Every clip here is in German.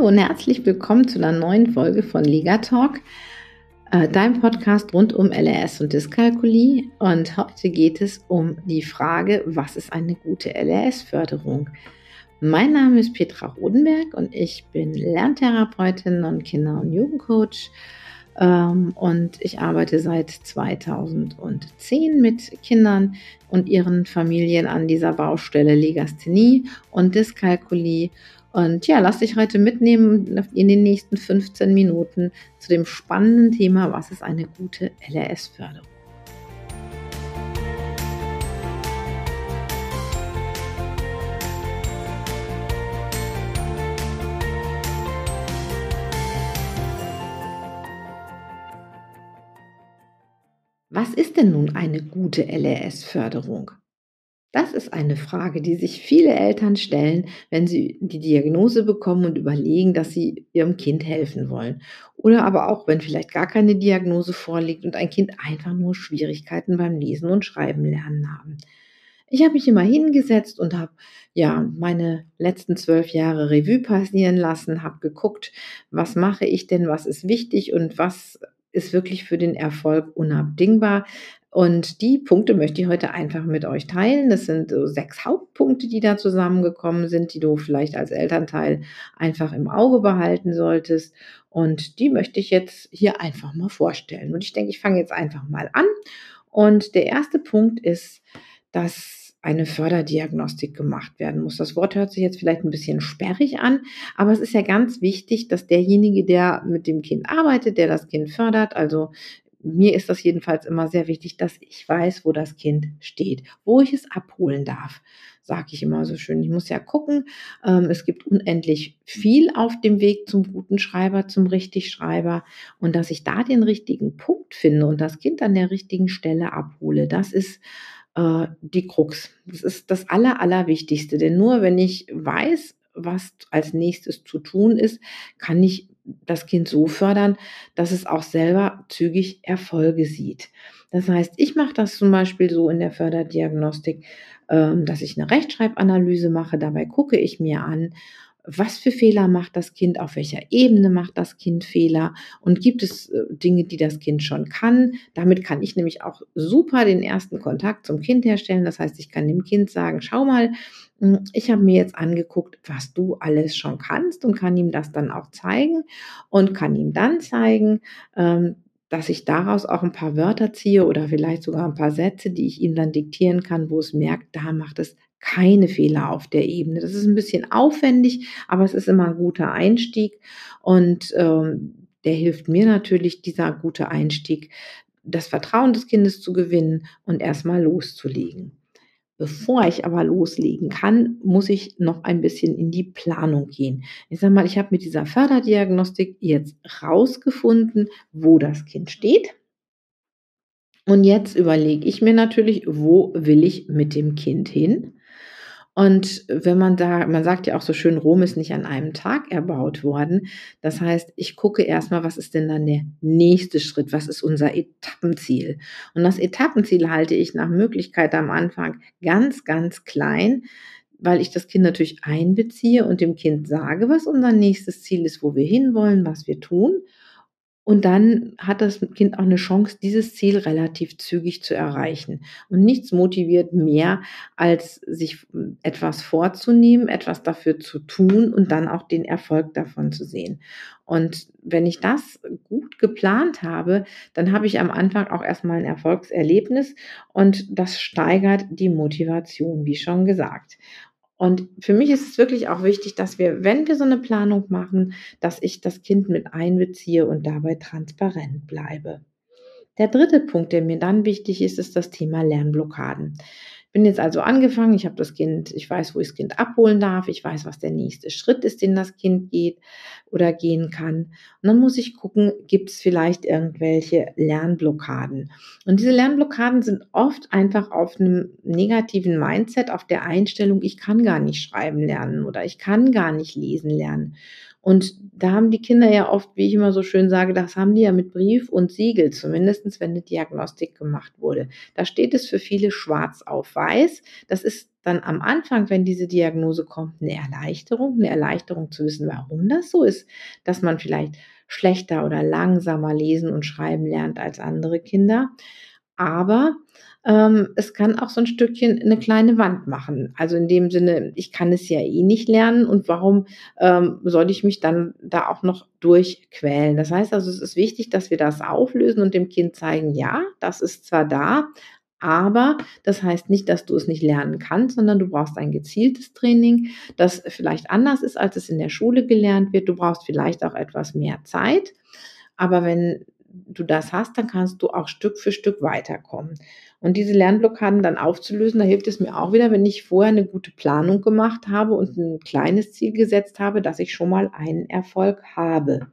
Hallo und herzlich willkommen zu einer neuen Folge von Liga Talk, äh, deinem Podcast rund um LRS und Dyskalkulie. Und heute geht es um die Frage, was ist eine gute LRS-Förderung? Mein Name ist Petra Rodenberg und ich bin Lerntherapeutin und Kinder- und Jugendcoach. Ähm, und ich arbeite seit 2010 mit Kindern und ihren Familien an dieser Baustelle Legasthenie und Dyskalkulie und ja, lass dich heute mitnehmen in den nächsten 15 Minuten zu dem spannenden Thema, was ist eine gute LRS-Förderung? Was ist denn nun eine gute LRS-Förderung? Das ist eine Frage, die sich viele Eltern stellen, wenn sie die Diagnose bekommen und überlegen, dass sie ihrem Kind helfen wollen. Oder aber auch, wenn vielleicht gar keine Diagnose vorliegt und ein Kind einfach nur Schwierigkeiten beim Lesen und Schreiben lernen haben. Ich habe mich immer hingesetzt und habe ja meine letzten zwölf Jahre Revue passieren lassen, habe geguckt, was mache ich denn, was ist wichtig und was ist wirklich für den Erfolg unabdingbar. Und die Punkte möchte ich heute einfach mit euch teilen. Das sind so sechs Hauptpunkte, die da zusammengekommen sind, die du vielleicht als Elternteil einfach im Auge behalten solltest. Und die möchte ich jetzt hier einfach mal vorstellen. Und ich denke, ich fange jetzt einfach mal an. Und der erste Punkt ist, dass eine Förderdiagnostik gemacht werden muss. Das Wort hört sich jetzt vielleicht ein bisschen sperrig an, aber es ist ja ganz wichtig, dass derjenige, der mit dem Kind arbeitet, der das Kind fördert, also mir ist das jedenfalls immer sehr wichtig, dass ich weiß, wo das Kind steht, wo ich es abholen darf, sage ich immer so schön. Ich muss ja gucken, ähm, es gibt unendlich viel auf dem Weg zum guten Schreiber, zum Richtigschreiber und dass ich da den richtigen Punkt finde und das Kind an der richtigen Stelle abhole, das ist äh, die Krux. Das ist das Aller, Allerwichtigste, denn nur wenn ich weiß, was als nächstes zu tun ist, kann ich das Kind so fördern, dass es auch selber zügig Erfolge sieht. Das heißt, ich mache das zum Beispiel so in der Förderdiagnostik, ähm, dass ich eine Rechtschreibanalyse mache. Dabei gucke ich mir an, was für Fehler macht das Kind, auf welcher Ebene macht das Kind Fehler und gibt es äh, Dinge, die das Kind schon kann. Damit kann ich nämlich auch super den ersten Kontakt zum Kind herstellen. Das heißt, ich kann dem Kind sagen, schau mal, ich habe mir jetzt angeguckt, was du alles schon kannst und kann ihm das dann auch zeigen und kann ihm dann zeigen, ähm, dass ich daraus auch ein paar Wörter ziehe oder vielleicht sogar ein paar Sätze, die ich ihm dann diktieren kann, wo es merkt, da macht es keine Fehler auf der Ebene. Das ist ein bisschen aufwendig, aber es ist immer ein guter Einstieg und ähm, der hilft mir natürlich, dieser gute Einstieg, das Vertrauen des Kindes zu gewinnen und erstmal loszulegen. Bevor ich aber loslegen kann, muss ich noch ein bisschen in die Planung gehen. Ich sage mal, ich habe mit dieser Förderdiagnostik jetzt rausgefunden, wo das Kind steht. Und jetzt überlege ich mir natürlich, wo will ich mit dem Kind hin? Und wenn man da, man sagt ja auch so schön, Rom ist nicht an einem Tag erbaut worden. Das heißt, ich gucke erstmal, was ist denn dann der nächste Schritt? Was ist unser Etappenziel? Und das Etappenziel halte ich nach Möglichkeit am Anfang ganz, ganz klein, weil ich das Kind natürlich einbeziehe und dem Kind sage, was unser nächstes Ziel ist, wo wir hinwollen, was wir tun. Und dann hat das Kind auch eine Chance, dieses Ziel relativ zügig zu erreichen. Und nichts motiviert mehr, als sich etwas vorzunehmen, etwas dafür zu tun und dann auch den Erfolg davon zu sehen. Und wenn ich das gut geplant habe, dann habe ich am Anfang auch erstmal ein Erfolgserlebnis und das steigert die Motivation, wie schon gesagt. Und für mich ist es wirklich auch wichtig, dass wir, wenn wir so eine Planung machen, dass ich das Kind mit einbeziehe und dabei transparent bleibe. Der dritte Punkt, der mir dann wichtig ist, ist das Thema Lernblockaden bin jetzt also angefangen, ich habe das Kind, ich weiß, wo ich das Kind abholen darf, ich weiß, was der nächste Schritt ist, den das Kind geht oder gehen kann. Und dann muss ich gucken, gibt es vielleicht irgendwelche Lernblockaden. Und diese Lernblockaden sind oft einfach auf einem negativen Mindset, auf der Einstellung, ich kann gar nicht schreiben lernen oder ich kann gar nicht lesen lernen. Und da haben die Kinder ja oft, wie ich immer so schön sage, das haben die ja mit Brief und Siegel, zumindest wenn eine Diagnostik gemacht wurde. Da steht es für viele schwarz auf weiß. Das ist dann am Anfang, wenn diese Diagnose kommt, eine Erleichterung, eine Erleichterung zu wissen, warum das so ist, dass man vielleicht schlechter oder langsamer lesen und schreiben lernt als andere Kinder. Aber ähm, es kann auch so ein Stückchen eine kleine Wand machen. Also in dem Sinne, ich kann es ja eh nicht lernen und warum ähm, soll ich mich dann da auch noch durchquälen? Das heißt also, es ist wichtig, dass wir das auflösen und dem Kind zeigen, ja, das ist zwar da, aber das heißt nicht, dass du es nicht lernen kannst, sondern du brauchst ein gezieltes Training, das vielleicht anders ist, als es in der Schule gelernt wird. Du brauchst vielleicht auch etwas mehr Zeit. Aber wenn du das hast, dann kannst du auch Stück für Stück weiterkommen. Und diese Lernblockaden dann aufzulösen, da hilft es mir auch wieder, wenn ich vorher eine gute Planung gemacht habe und ein kleines Ziel gesetzt habe, dass ich schon mal einen Erfolg habe.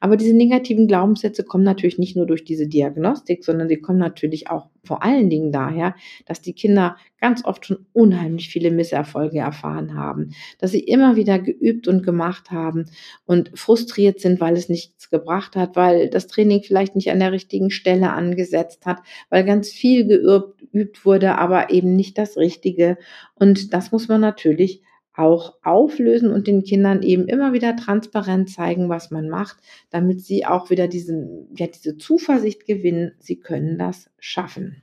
Aber diese negativen Glaubenssätze kommen natürlich nicht nur durch diese Diagnostik, sondern sie kommen natürlich auch vor allen Dingen daher, dass die Kinder ganz oft schon unheimlich viele Misserfolge erfahren haben, dass sie immer wieder geübt und gemacht haben und frustriert sind, weil es nichts gebracht hat, weil das Training vielleicht nicht an der richtigen Stelle angesetzt hat, weil ganz viel geübt wurde, aber eben nicht das Richtige. Und das muss man natürlich auch auflösen und den Kindern eben immer wieder transparent zeigen, was man macht, damit sie auch wieder diesen, ja, diese Zuversicht gewinnen, sie können das schaffen.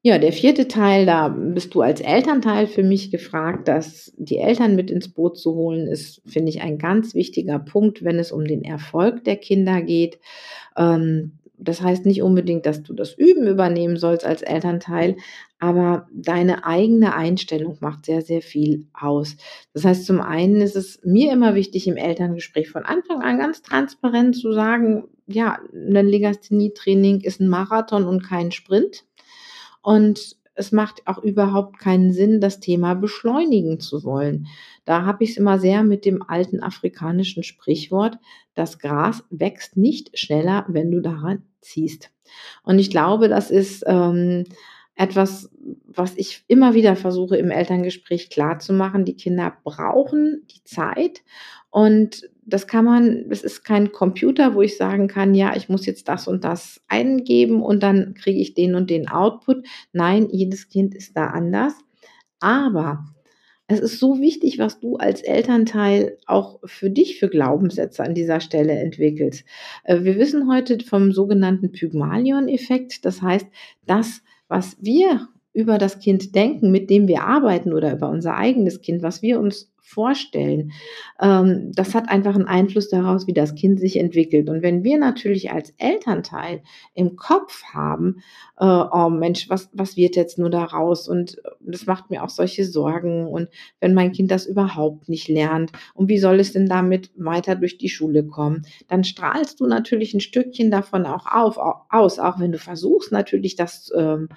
Ja, der vierte Teil, da bist du als Elternteil für mich gefragt, dass die Eltern mit ins Boot zu holen, ist, finde ich, ein ganz wichtiger Punkt, wenn es um den Erfolg der Kinder geht. Ähm, das heißt nicht unbedingt, dass du das Üben übernehmen sollst als Elternteil, aber deine eigene Einstellung macht sehr, sehr viel aus. Das heißt, zum einen ist es mir immer wichtig, im Elterngespräch von Anfang an ganz transparent zu sagen, ja, ein Legasthenie-Training ist ein Marathon und kein Sprint. Und es macht auch überhaupt keinen Sinn, das Thema beschleunigen zu wollen. Da habe ich es immer sehr mit dem alten afrikanischen Sprichwort, das Gras wächst nicht schneller, wenn du daran ziehst. Und ich glaube, das ist ähm, etwas, was ich immer wieder versuche im Elterngespräch klarzumachen. Die Kinder brauchen die Zeit und das kann man, das ist kein Computer, wo ich sagen kann, ja, ich muss jetzt das und das eingeben und dann kriege ich den und den Output. Nein, jedes Kind ist da anders. Aber es ist so wichtig, was du als Elternteil auch für dich für Glaubenssätze an dieser Stelle entwickelst. Äh, wir wissen heute vom sogenannten Pygmalion-Effekt. Das heißt, das, was wir über das Kind denken, mit dem wir arbeiten oder über unser eigenes Kind, was wir uns vorstellen, ähm, das hat einfach einen Einfluss daraus, wie das Kind sich entwickelt. Und wenn wir natürlich als Elternteil im Kopf haben, äh, oh Mensch, was, was wird jetzt nur daraus? Und das macht mir auch solche Sorgen. Und wenn mein Kind das überhaupt nicht lernt, und wie soll es denn damit weiter durch die Schule kommen? Dann strahlst du natürlich ein Stückchen davon auch auf, aus, auch wenn du versuchst natürlich das ähm,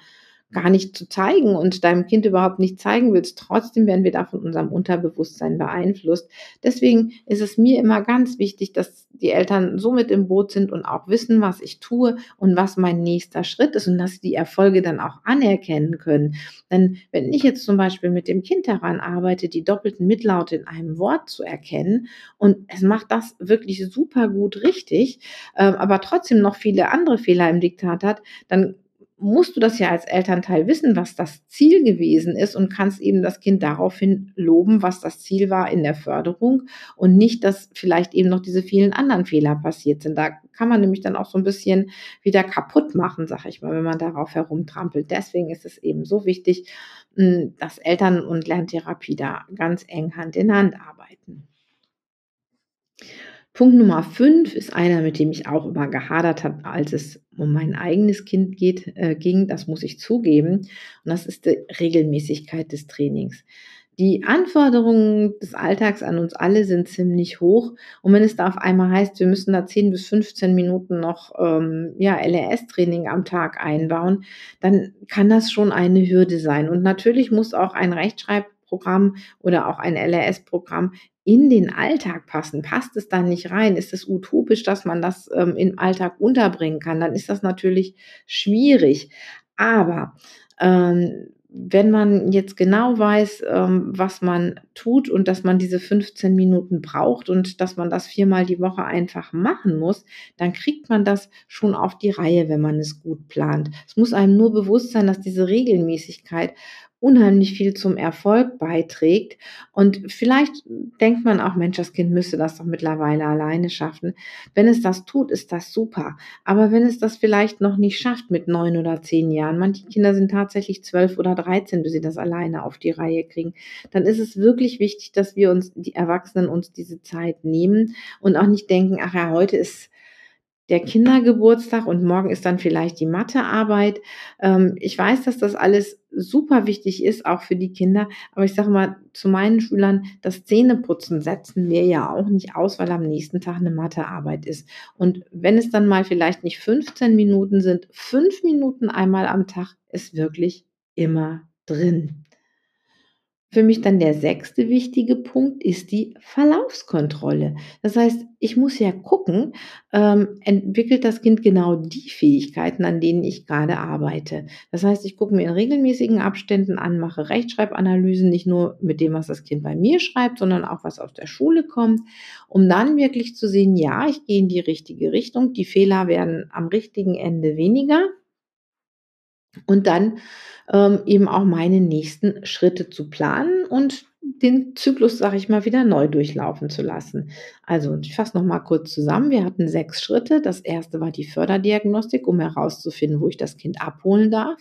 gar nicht zu zeigen und deinem Kind überhaupt nicht zeigen willst, trotzdem werden wir da von unserem Unterbewusstsein beeinflusst. Deswegen ist es mir immer ganz wichtig, dass die Eltern so mit im Boot sind und auch wissen, was ich tue und was mein nächster Schritt ist und dass sie die Erfolge dann auch anerkennen können. Denn wenn ich jetzt zum Beispiel mit dem Kind daran arbeite, die doppelten Mitlaute in einem Wort zu erkennen und es macht das wirklich super gut richtig, äh, aber trotzdem noch viele andere Fehler im Diktat hat, dann musst du das ja als Elternteil wissen, was das Ziel gewesen ist und kannst eben das Kind daraufhin loben, was das Ziel war in der Förderung und nicht, dass vielleicht eben noch diese vielen anderen Fehler passiert sind. Da kann man nämlich dann auch so ein bisschen wieder kaputt machen, sag ich mal, wenn man darauf herumtrampelt. Deswegen ist es eben so wichtig, hm, dass Eltern und Lerntherapie da ganz eng Hand in Hand arbeiten. Punkt Nummer fünf ist einer, mit dem ich auch immer gehadert habe, als es um mein eigenes Kind geht, äh, ging. Das muss ich zugeben. Und das ist die Regelmäßigkeit des Trainings. Die Anforderungen des Alltags an uns alle sind ziemlich hoch. Und wenn es da auf einmal heißt, wir müssen da 10 bis 15 Minuten noch ähm, ja, LRS-Training am Tag einbauen, dann kann das schon eine Hürde sein. Und natürlich muss auch ein Rechtschreibprogramm oder auch ein LRS-Programm in den Alltag passen. Passt es dann nicht rein? Ist es utopisch, dass man das ähm, im Alltag unterbringen kann? Dann ist das natürlich schwierig. Aber ähm, wenn man jetzt genau weiß, ähm, was man tut und dass man diese 15 Minuten braucht und dass man das viermal die Woche einfach machen muss, dann kriegt man das schon auf die Reihe, wenn man es gut plant. Es muss einem nur bewusst sein, dass diese Regelmäßigkeit unheimlich viel zum Erfolg beiträgt. Und vielleicht denkt man auch, Mensch, das Kind müsste das doch mittlerweile alleine schaffen. Wenn es das tut, ist das super. Aber wenn es das vielleicht noch nicht schafft mit neun oder zehn Jahren, manche Kinder sind tatsächlich zwölf oder dreizehn, bis sie das alleine auf die Reihe kriegen, dann ist es wirklich wichtig, dass wir uns, die Erwachsenen, uns diese Zeit nehmen und auch nicht denken, ach ja, heute ist der Kindergeburtstag und morgen ist dann vielleicht die Mathearbeit. Ähm, ich weiß, dass das alles super wichtig ist, auch für die Kinder. Aber ich sage mal zu meinen Schülern, das Zähneputzen setzen wir ja auch nicht aus, weil am nächsten Tag eine Mathearbeit ist. Und wenn es dann mal vielleicht nicht 15 Minuten sind, fünf Minuten einmal am Tag ist wirklich immer drin. Für mich dann der sechste wichtige Punkt ist die Verlaufskontrolle. Das heißt, ich muss ja gucken, ähm, entwickelt das Kind genau die Fähigkeiten, an denen ich gerade arbeite. Das heißt, ich gucke mir in regelmäßigen Abständen an, mache Rechtschreibanalysen, nicht nur mit dem, was das Kind bei mir schreibt, sondern auch was aus der Schule kommt, um dann wirklich zu sehen, ja, ich gehe in die richtige Richtung, die Fehler werden am richtigen Ende weniger und dann ähm, eben auch meine nächsten Schritte zu planen und den Zyklus, sage ich mal, wieder neu durchlaufen zu lassen. Also ich fasse noch mal kurz zusammen. Wir hatten sechs Schritte. Das erste war die Förderdiagnostik, um herauszufinden, wo ich das Kind abholen darf.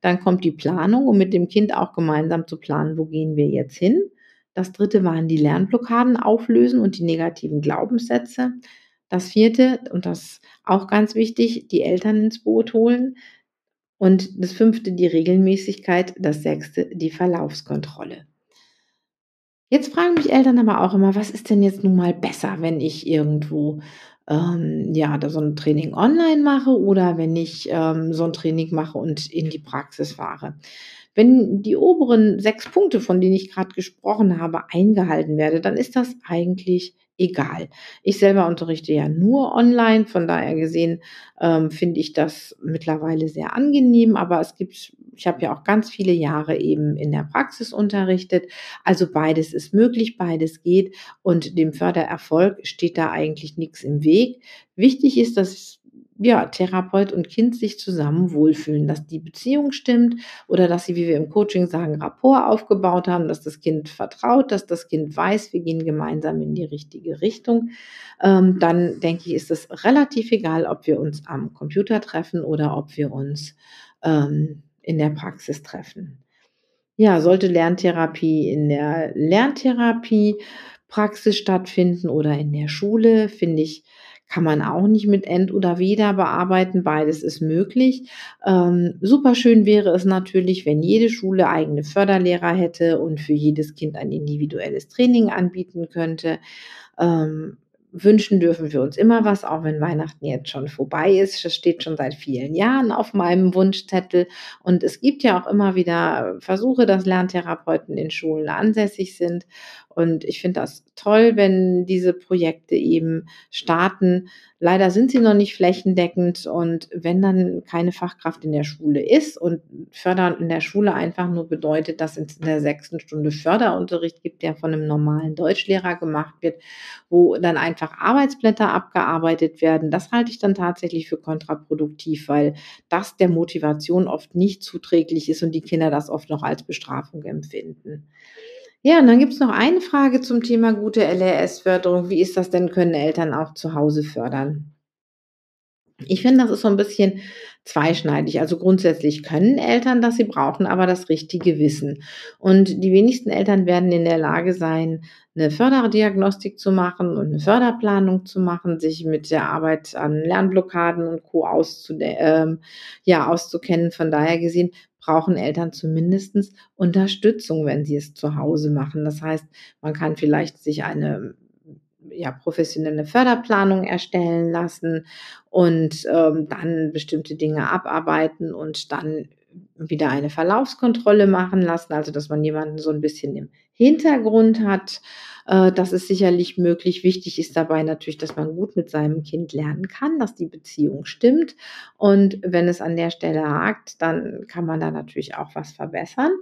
Dann kommt die Planung, um mit dem Kind auch gemeinsam zu planen, wo gehen wir jetzt hin. Das dritte waren die Lernblockaden auflösen und die negativen Glaubenssätze. Das vierte, und das auch ganz wichtig, die Eltern ins Boot holen. Und das fünfte die Regelmäßigkeit, das sechste die Verlaufskontrolle. Jetzt fragen mich Eltern aber auch immer, was ist denn jetzt nun mal besser, wenn ich irgendwo ähm, ja, da so ein Training online mache oder wenn ich ähm, so ein Training mache und in die Praxis fahre. Wenn die oberen sechs Punkte, von denen ich gerade gesprochen habe, eingehalten werden, dann ist das eigentlich egal. Ich selber unterrichte ja nur online, von daher gesehen ähm, finde ich das mittlerweile sehr angenehm, aber es gibt, ich habe ja auch ganz viele Jahre eben in der Praxis unterrichtet, also beides ist möglich, beides geht und dem Fördererfolg steht da eigentlich nichts im Weg. Wichtig ist, dass ja, Therapeut und Kind sich zusammen wohlfühlen, dass die Beziehung stimmt oder dass sie, wie wir im Coaching sagen, Rapport aufgebaut haben, dass das Kind vertraut, dass das Kind weiß, wir gehen gemeinsam in die richtige Richtung. Ähm, dann denke ich, ist es relativ egal, ob wir uns am Computer treffen oder ob wir uns ähm, in der Praxis treffen. Ja, sollte Lerntherapie in der Lerntherapie Praxis stattfinden oder in der Schule, finde ich, kann man auch nicht mit End oder Weder bearbeiten. Beides ist möglich. Ähm, super schön wäre es natürlich, wenn jede Schule eigene Förderlehrer hätte und für jedes Kind ein individuelles Training anbieten könnte. Ähm, wünschen dürfen wir uns immer was, auch wenn Weihnachten jetzt schon vorbei ist. Das steht schon seit vielen Jahren auf meinem Wunschzettel. Und es gibt ja auch immer wieder Versuche, dass Lerntherapeuten in Schulen ansässig sind. Und ich finde das toll, wenn diese Projekte eben starten. Leider sind sie noch nicht flächendeckend und wenn dann keine Fachkraft in der Schule ist und Fördern in der Schule einfach nur bedeutet, dass es in der sechsten Stunde Förderunterricht gibt, der von einem normalen Deutschlehrer gemacht wird, wo dann einfach Arbeitsblätter abgearbeitet werden, das halte ich dann tatsächlich für kontraproduktiv, weil das der Motivation oft nicht zuträglich ist und die Kinder das oft noch als Bestrafung empfinden. Ja, und dann gibt's noch eine Frage zum Thema gute LRS-Förderung. Wie ist das denn? Können Eltern auch zu Hause fördern? Ich finde, das ist so ein bisschen zweischneidig. Also grundsätzlich können Eltern das, sie brauchen aber das richtige Wissen. Und die wenigsten Eltern werden in der Lage sein, eine Förderdiagnostik zu machen und eine Förderplanung zu machen, sich mit der Arbeit an Lernblockaden und Co. ähm, ja, auszukennen. Von daher gesehen brauchen Eltern zumindest Unterstützung, wenn sie es zu Hause machen. Das heißt, man kann vielleicht sich eine ja, professionelle Förderplanung erstellen lassen und ähm, dann bestimmte Dinge abarbeiten und dann wieder eine Verlaufskontrolle machen lassen, also dass man jemanden so ein bisschen im Hintergrund hat. Äh, das ist sicherlich möglich. Wichtig ist dabei natürlich, dass man gut mit seinem Kind lernen kann, dass die Beziehung stimmt. Und wenn es an der Stelle hakt, dann kann man da natürlich auch was verbessern.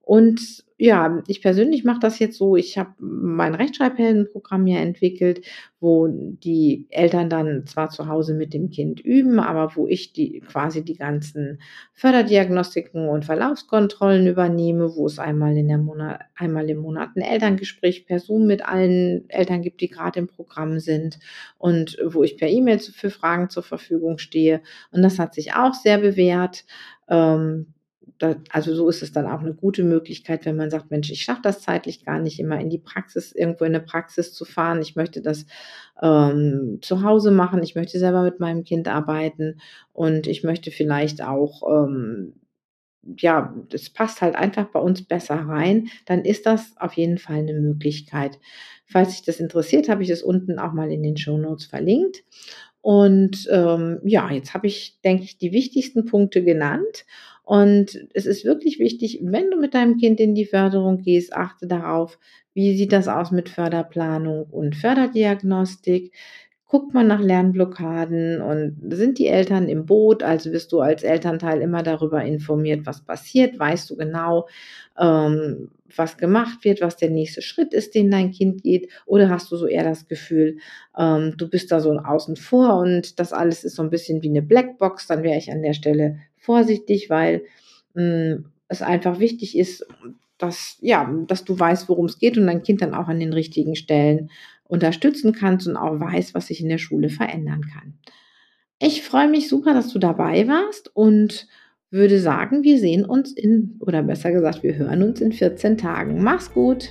Und ja, ich persönlich mache das jetzt so, ich habe mein Rechtschreibheldenprogramm ja entwickelt, wo die Eltern dann zwar zu Hause mit dem Kind üben, aber wo ich die quasi die ganzen Förderdiagnostiken und Verlaufskontrollen übernehme, wo es einmal in der Monat, einmal im Monat ein Elterngespräch per Zoom mit allen Eltern gibt, die gerade im Programm sind und wo ich per E-Mail für Fragen zur Verfügung stehe. Und das hat sich auch sehr bewährt. Ähm, also so ist es dann auch eine gute Möglichkeit, wenn man sagt, Mensch, ich schaffe das zeitlich gar nicht immer in die Praxis, irgendwo in eine Praxis zu fahren. Ich möchte das ähm, zu Hause machen. Ich möchte selber mit meinem Kind arbeiten und ich möchte vielleicht auch ähm, ja, das passt halt einfach bei uns besser rein, dann ist das auf jeden Fall eine Möglichkeit. Falls sich das interessiert, habe ich das unten auch mal in den Show Notes verlinkt. Und ähm, ja, jetzt habe ich, denke ich, die wichtigsten Punkte genannt. Und es ist wirklich wichtig, wenn du mit deinem Kind in die Förderung gehst, achte darauf, wie sieht das aus mit Förderplanung und Förderdiagnostik. Guckt man nach Lernblockaden und sind die Eltern im Boot? Also wirst du als Elternteil immer darüber informiert, was passiert? Weißt du genau, ähm, was gemacht wird, was der nächste Schritt ist, den dein Kind geht? Oder hast du so eher das Gefühl, ähm, du bist da so außen vor und das alles ist so ein bisschen wie eine Blackbox? Dann wäre ich an der Stelle vorsichtig, weil mh, hm, es einfach wichtig ist, dass, ja, dass du weißt, worum es geht und dein Kind dann auch an den richtigen Stellen unterstützen kannst und auch weiß, was sich in der Schule verändern kann. Ich freue mich super, dass du dabei warst und würde sagen, wir sehen uns in, oder besser gesagt, wir hören uns in 14 Tagen. Mach's gut!